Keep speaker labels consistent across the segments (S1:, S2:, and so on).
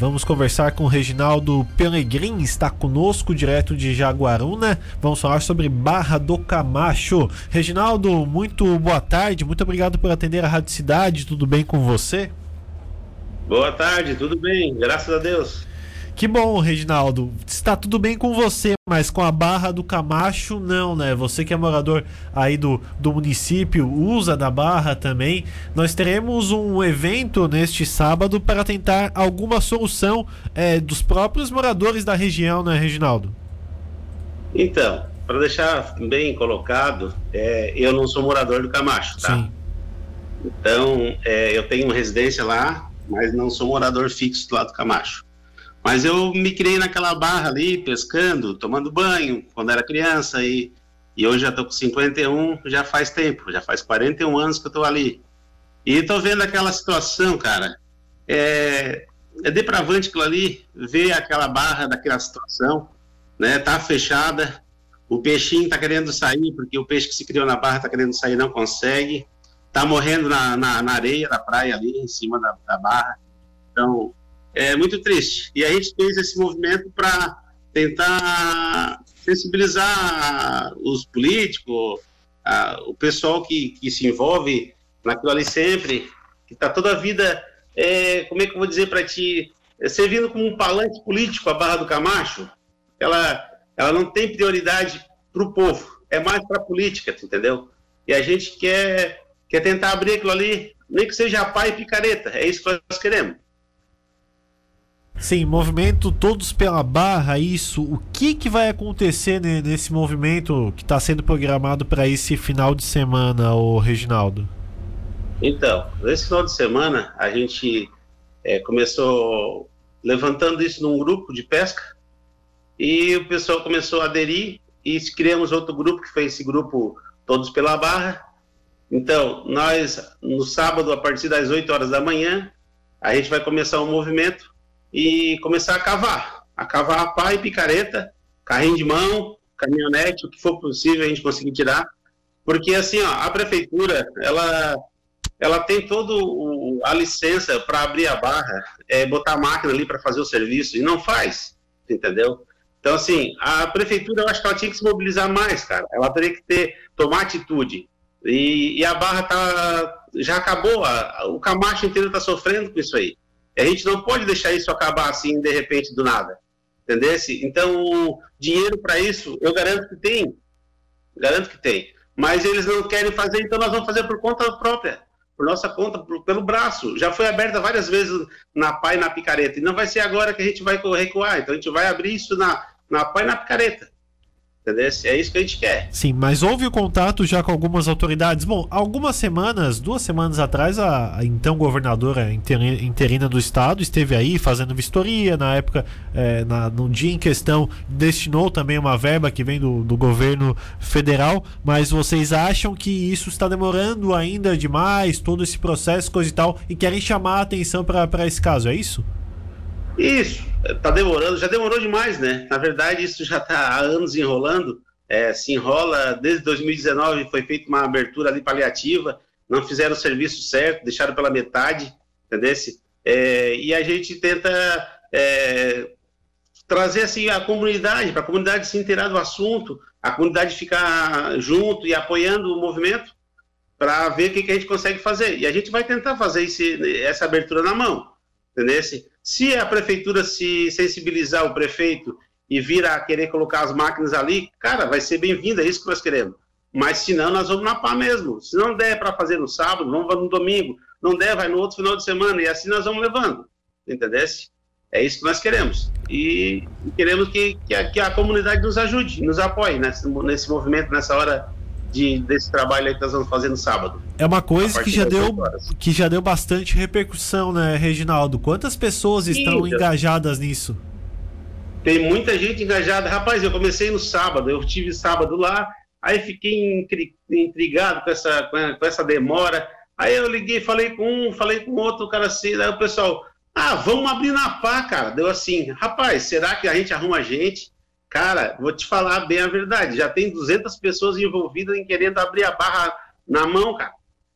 S1: Vamos conversar com o Reginaldo Pelegrin, está conosco direto de Jaguaruna. Vamos falar sobre Barra do Camacho. Reginaldo, muito boa tarde, muito obrigado por atender a Rádio Cidade, tudo bem com você?
S2: Boa tarde, tudo bem, graças a Deus.
S1: Que bom, Reginaldo. Está tudo bem com você, mas com a Barra do Camacho, não, né? Você que é morador aí do, do município, usa da Barra também. Nós teremos um evento neste sábado para tentar alguma solução é, dos próprios moradores da região, né, Reginaldo?
S2: Então, para deixar bem colocado, é, eu não sou morador do Camacho, tá? Sim. Então, é, eu tenho residência lá, mas não sou morador fixo lá do Camacho. Mas eu me criei naquela barra ali, pescando, tomando banho, quando era criança, e, e hoje já tô com 51, já faz tempo, já faz 41 anos que eu tô ali. E tô vendo aquela situação, cara, é, é depravante aquilo ali, ver aquela barra daquela situação, né, tá fechada, o peixinho tá querendo sair, porque o peixe que se criou na barra tá querendo sair, não consegue, tá morrendo na, na, na areia da praia ali, em cima da, da barra, então é muito triste. E a gente fez esse movimento para tentar sensibilizar os políticos, a, o pessoal que, que se envolve naquilo ali sempre, que está toda a vida, é, como é que eu vou dizer para ti, é, servindo como um palanque político a Barra do Camacho, ela, ela não tem prioridade para o povo, é mais para a política, entendeu? E a gente quer, quer tentar abrir aquilo ali, nem que seja pai e picareta, é isso que nós queremos.
S1: Sim, movimento todos pela barra, isso. O que, que vai acontecer nesse movimento que está sendo programado para esse final de semana, o Reginaldo?
S2: Então, nesse final de semana a gente é, começou levantando isso num grupo de pesca e o pessoal começou a aderir e criamos outro grupo que foi esse grupo Todos pela Barra. Então, nós no sábado a partir das 8 horas da manhã a gente vai começar um movimento e começar a cavar. A cavar pá e picareta, carrinho de mão, caminhonete, o que for possível a gente conseguir tirar. Porque, assim, ó, a prefeitura, ela, ela tem todo a licença para abrir a barra, é, botar a máquina ali para fazer o serviço, e não faz, entendeu? Então, assim, a prefeitura, eu acho que ela tinha que se mobilizar mais, cara. Ela teria que ter, tomar atitude. E, e a barra tá, já acabou, a, o Camacho inteiro está sofrendo com isso aí. A gente não pode deixar isso acabar assim, de repente, do nada. Entendesse? Então, dinheiro para isso, eu garanto que tem. Garanto que tem. Mas eles não querem fazer, então nós vamos fazer por conta própria. Por nossa conta, por, pelo braço. Já foi aberta várias vezes na pá e na picareta. E não vai ser agora que a gente vai recuar. Então a gente vai abrir isso na, na pá e na picareta. Entendeu? É isso que a gente quer.
S1: Sim, mas houve o contato já com algumas autoridades. Bom, algumas semanas, duas semanas atrás, a, a então governadora interina do estado esteve aí fazendo vistoria. Na época, é, na, no dia em questão, destinou também uma verba que vem do, do governo federal. Mas vocês acham que isso está demorando ainda demais, todo esse processo, coisa e tal, e querem chamar a atenção para esse caso, é isso?
S2: Isso, está demorando, já demorou demais, né? Na verdade, isso já está há anos enrolando. É, se enrola desde 2019, foi feita uma abertura ali paliativa, não fizeram o serviço certo, deixaram pela metade, entendeu? É, e a gente tenta é, trazer assim a comunidade, para a comunidade se inteirar do assunto, a comunidade ficar junto e apoiando o movimento para ver o que, que, a gente consegue fazer. E a gente vai tentar fazer esse, essa abertura na mão, entendeu? Se a prefeitura se sensibilizar o prefeito e vir a querer colocar as máquinas ali, cara, vai ser bem-vindo, é isso que nós queremos. Mas se não, nós vamos na pá mesmo. Se não der para fazer no sábado, vamos no domingo. Não der, vai no outro final de semana. E assim nós vamos levando. Entendeu? É isso que nós queremos. E queremos que, que, a, que a comunidade nos ajude, nos apoie nesse, nesse movimento, nessa hora de, desse trabalho que nós vamos fazer no sábado.
S1: É uma coisa que já deu que já deu bastante repercussão, né, Reginaldo? Quantas pessoas Sim, estão engajadas nisso?
S2: Tem muita gente engajada. Rapaz, eu comecei no sábado, eu tive sábado lá, aí fiquei intrigado com essa, com essa demora. Aí eu liguei, falei com um, falei com outro, cara assim, aí o pessoal, ah, vamos abrir na pá, cara. Deu assim, rapaz, será que a gente arruma gente? Cara, vou te falar bem a verdade, já tem 200 pessoas envolvidas em querendo abrir a barra na mão, cara.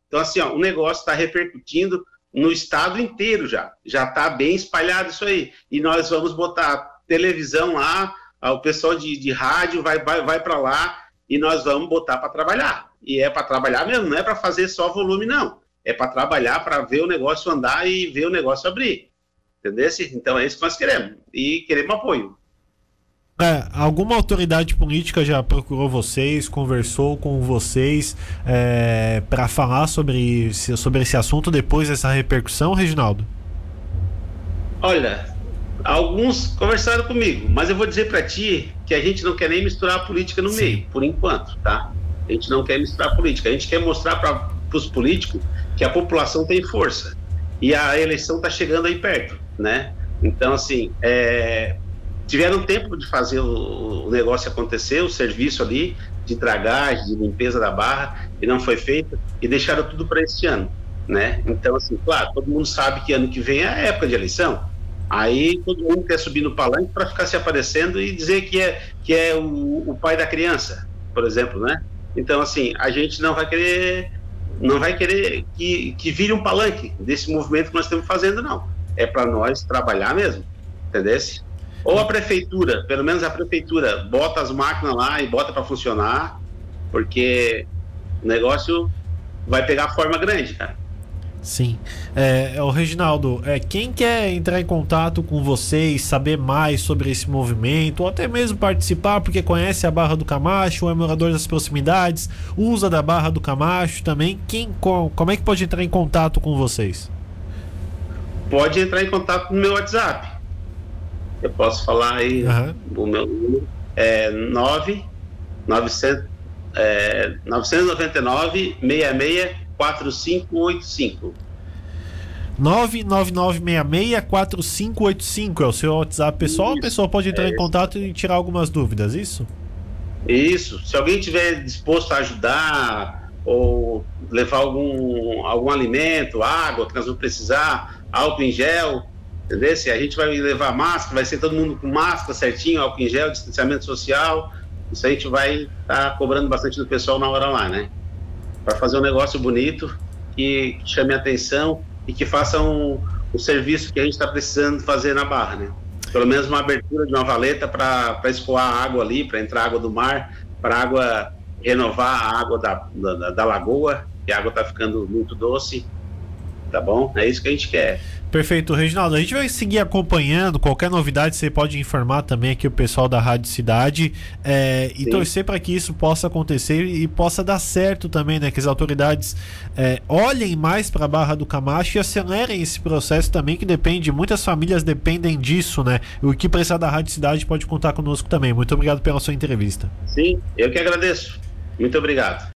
S2: Então, assim, ó, o negócio está repercutindo, no estado inteiro já. Já está bem espalhado isso aí. E nós vamos botar televisão lá, o pessoal de, de rádio vai, vai, vai para lá e nós vamos botar para trabalhar. E é para trabalhar mesmo, não é para fazer só volume, não. É para trabalhar, para ver o negócio andar e ver o negócio abrir. Entendeu? Então é isso que nós queremos. E queremos apoio.
S1: É, alguma autoridade política já procurou vocês, conversou com vocês é, para falar sobre, sobre esse assunto depois dessa repercussão, Reginaldo?
S2: Olha, alguns conversaram comigo, mas eu vou dizer para ti que a gente não quer nem misturar a política no Sim. meio, por enquanto, tá? A gente não quer misturar a política, a gente quer mostrar para os políticos que a população tem força e a eleição está chegando aí perto, né? Então, assim, é, tiveram tempo de fazer o, negócio acontecer, o serviço ali de dragagem, de limpeza da barra, e não foi feito, e deixaram tudo para este ano, né? Então, assim, claro, todo mundo sabe que ano que vem é a época de eleição, aí todo mundo quer subir no palanque para ficar se aparecendo e dizer que é, que é o, o pai da criança, por exemplo, né? Então, assim, a gente não vai querer não vai querer que, que vire um palanque desse movimento que nós estamos fazendo, não. É para nós trabalhar mesmo, entendeu? Ou a prefeitura, pelo menos a prefeitura, bota as máquinas lá e bota para funcionar, porque o negócio vai pegar forma grande, cara.
S1: Sim. É, o Reginaldo, é, quem quer entrar em contato com vocês, saber mais sobre esse movimento, ou até mesmo participar porque conhece a Barra do Camacho, é morador das proximidades, usa da Barra do Camacho também, quem, como é que pode entrar em contato com vocês?
S2: Pode entrar em contato no meu WhatsApp. Eu posso falar aí uhum. o meu número. É 9 900, é, 999 66 4585.
S1: 999664585 é o seu WhatsApp pessoal. Isso, a pessoa pode entrar é em contato e tirar algumas dúvidas, isso?
S2: Isso. Se alguém tiver disposto a ajudar ou levar algum, algum alimento, água que nós vamos precisar, álcool em gel, entendeu? Se a gente vai levar máscara, vai ser todo mundo com máscara certinho, álcool em gel, distanciamento social. Isso a gente vai estar tá cobrando bastante do pessoal na hora lá, né? para fazer um negócio bonito que, chame a atenção e que faça um, um serviço que a gente está precisando fazer na Barra, né? Pelo menos uma abertura de uma valeta para escoar a água ali, para entrar água do mar, para água renovar a água da, da, da lagoa, que a água está ficando muito doce, tá bom? É isso que a gente quer.
S1: Perfeito, Reginaldo. A gente vai seguir acompanhando. Qualquer novidade você pode informar também aqui o pessoal da Rádio Cidade é, e torcer para que isso possa acontecer e possa dar certo também, né? Que as autoridades é, olhem mais para a Barra do Camacho e acelerem esse processo também, que depende, muitas famílias dependem disso, né? O que precisar da Rádio Cidade pode contar conosco também. Muito obrigado pela sua entrevista.
S2: Sim, eu que agradeço. Muito obrigado.